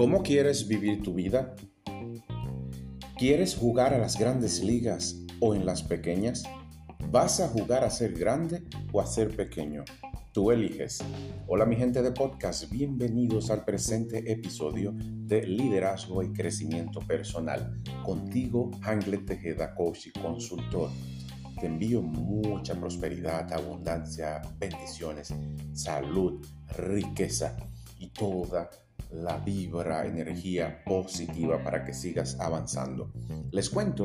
¿Cómo quieres vivir tu vida? ¿Quieres jugar a las grandes ligas o en las pequeñas? ¿Vas a jugar a ser grande o a ser pequeño? Tú eliges. Hola mi gente de podcast, bienvenidos al presente episodio de Liderazgo y Crecimiento Personal. Contigo, Anglet Tejeda, coach y consultor. Te envío mucha prosperidad, abundancia, bendiciones, salud, riqueza y toda la vibra, energía positiva para que sigas avanzando. Les cuento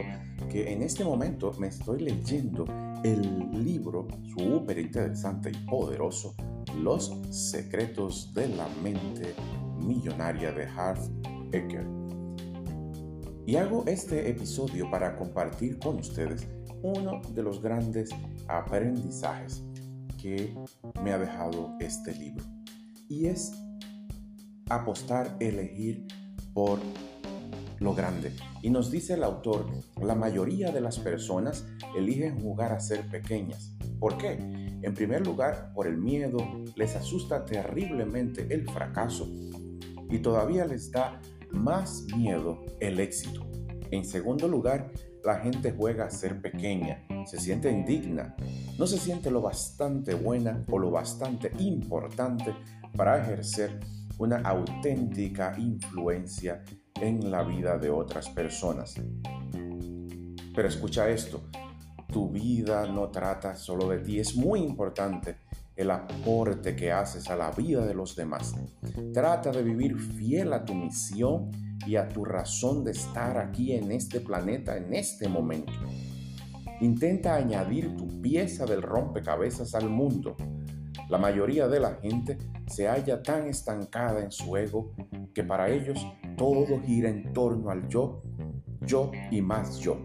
que en este momento me estoy leyendo el libro súper interesante y poderoso, Los secretos de la mente millonaria de Harv Eker. Y hago este episodio para compartir con ustedes uno de los grandes aprendizajes que me ha dejado este libro. Y es apostar, elegir por lo grande. Y nos dice el autor, la mayoría de las personas eligen jugar a ser pequeñas. ¿Por qué? En primer lugar, por el miedo, les asusta terriblemente el fracaso y todavía les da más miedo el éxito. En segundo lugar, la gente juega a ser pequeña, se siente indigna, no se siente lo bastante buena o lo bastante importante para ejercer una auténtica influencia en la vida de otras personas. Pero escucha esto, tu vida no trata solo de ti, es muy importante el aporte que haces a la vida de los demás. Trata de vivir fiel a tu misión y a tu razón de estar aquí en este planeta en este momento. Intenta añadir tu pieza del rompecabezas al mundo la mayoría de la gente se halla tan estancada en su ego que para ellos todo gira en torno al yo, yo y más yo.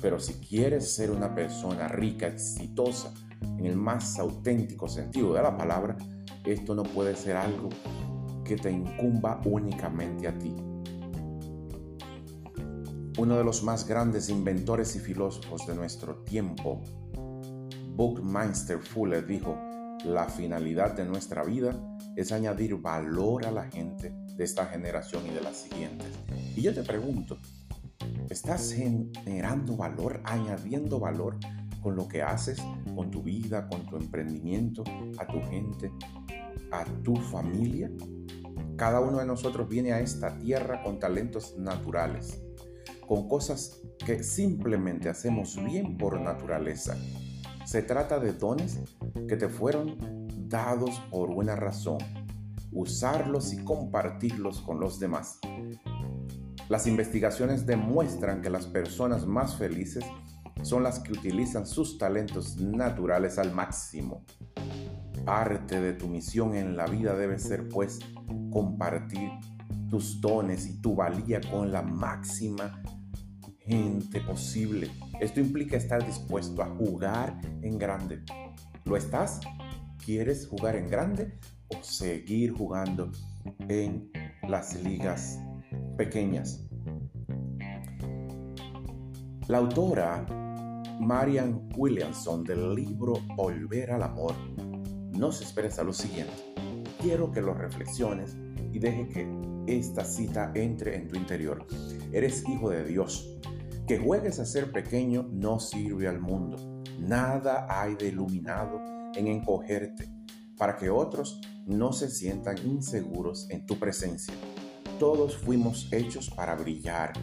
Pero si quieres ser una persona rica, exitosa, en el más auténtico sentido de la palabra, esto no puede ser algo que te incumba únicamente a ti. Uno de los más grandes inventores y filósofos de nuestro tiempo, Buckminster Fuller, dijo, la finalidad de nuestra vida es añadir valor a la gente de esta generación y de las siguientes. Y yo te pregunto, ¿estás generando valor, añadiendo valor con lo que haces, con tu vida, con tu emprendimiento, a tu gente, a tu familia? Cada uno de nosotros viene a esta tierra con talentos naturales, con cosas que simplemente hacemos bien por naturaleza se trata de dones que te fueron dados por buena razón. Usarlos y compartirlos con los demás. Las investigaciones demuestran que las personas más felices son las que utilizan sus talentos naturales al máximo. Parte de tu misión en la vida debe ser pues compartir tus dones y tu valía con la máxima gente posible. Esto implica estar dispuesto a jugar en grande. ¿Lo estás? ¿Quieres jugar en grande o seguir jugando en las ligas pequeñas? La autora Marian Williamson del libro Volver al Amor nos expresa lo siguiente. Quiero que lo reflexiones y deje que esta cita entre en tu interior. Eres hijo de Dios que juegues a ser pequeño no sirve al mundo. Nada hay de iluminado en encogerte para que otros no se sientan inseguros en tu presencia. Todos fuimos hechos para brillar,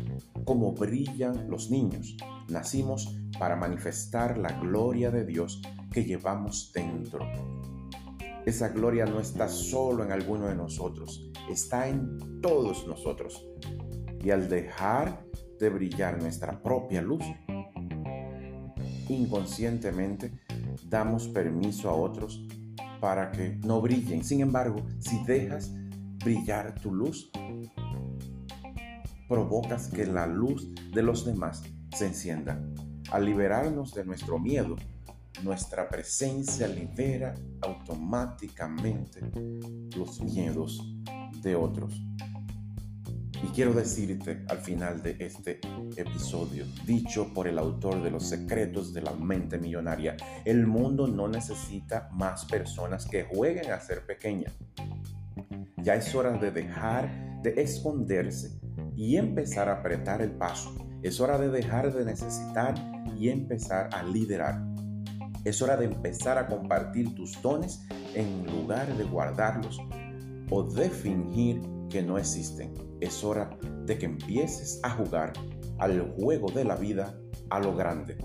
como brillan los niños. Nacimos para manifestar la gloria de Dios que llevamos dentro. Esa gloria no está solo en alguno de nosotros, está en todos nosotros. Y al dejar de brillar nuestra propia luz, inconscientemente damos permiso a otros para que no brillen. Sin embargo, si dejas brillar tu luz, provocas que la luz de los demás se encienda. Al liberarnos de nuestro miedo, nuestra presencia libera automáticamente los miedos de otros. Y quiero decirte al final de este episodio, dicho por el autor de Los secretos de la mente millonaria, el mundo no necesita más personas que jueguen a ser pequeña. Ya es hora de dejar de esconderse y empezar a apretar el paso. Es hora de dejar de necesitar y empezar a liderar. Es hora de empezar a compartir tus dones en lugar de guardarlos o de fingir que no existen. Es hora de que empieces a jugar al juego de la vida a lo grande.